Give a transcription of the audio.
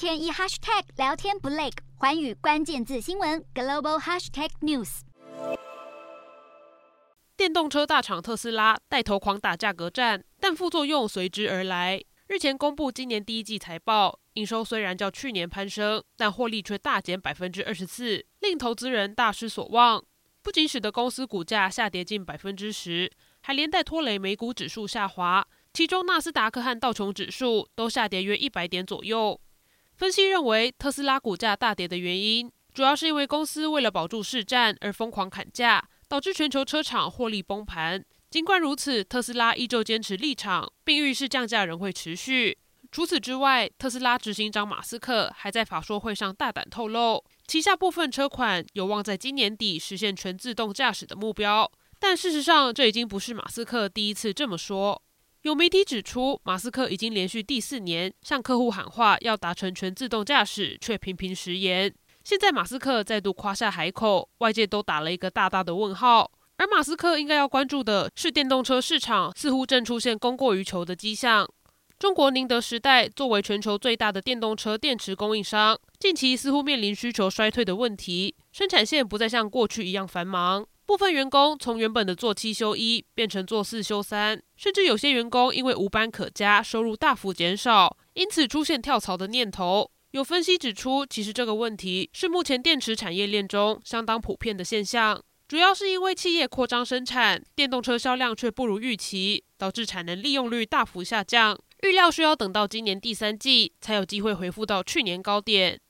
天一 hashtag 聊天不累，环宇关键字新闻 global hashtag news。电动车大厂特斯拉带头狂打价格战，但副作用随之而来。日前公布今年第一季财报，营收虽然较去年攀升，但获利却大减百分之二十四，令投资人大失所望。不仅使得公司股价下跌近百分之十，还连带拖累美股指数下滑。其中，纳斯达克和道琼指数都下跌约一百点左右。分析认为，特斯拉股价大跌的原因，主要是因为公司为了保住市占而疯狂砍价。导致全球车厂获利崩盘。尽管如此，特斯拉依旧坚持立场，并预示降价仍会持续。除此之外，特斯拉执行长马斯克还在法说会上大胆透露，旗下部分车款有望在今年底实现全自动驾驶的目标。但事实上，这已经不是马斯克第一次这么说。有媒体指出，马斯克已经连续第四年向客户喊话要达成全自动驾驶，却频频食言。现在马斯克再度夸下海口，外界都打了一个大大的问号。而马斯克应该要关注的是，电动车市场似乎正出现供过于求的迹象。中国宁德时代作为全球最大的电动车电池供应商，近期似乎面临需求衰退的问题，生产线不再像过去一样繁忙。部分员工从原本的做七休一变成做四休三，甚至有些员工因为无班可加，收入大幅减少，因此出现跳槽的念头。有分析指出，其实这个问题是目前电池产业链中相当普遍的现象，主要是因为企业扩张生产，电动车销量却不如预期，导致产能利用率大幅下降。预料需要等到今年第三季才有机会恢复到去年高点。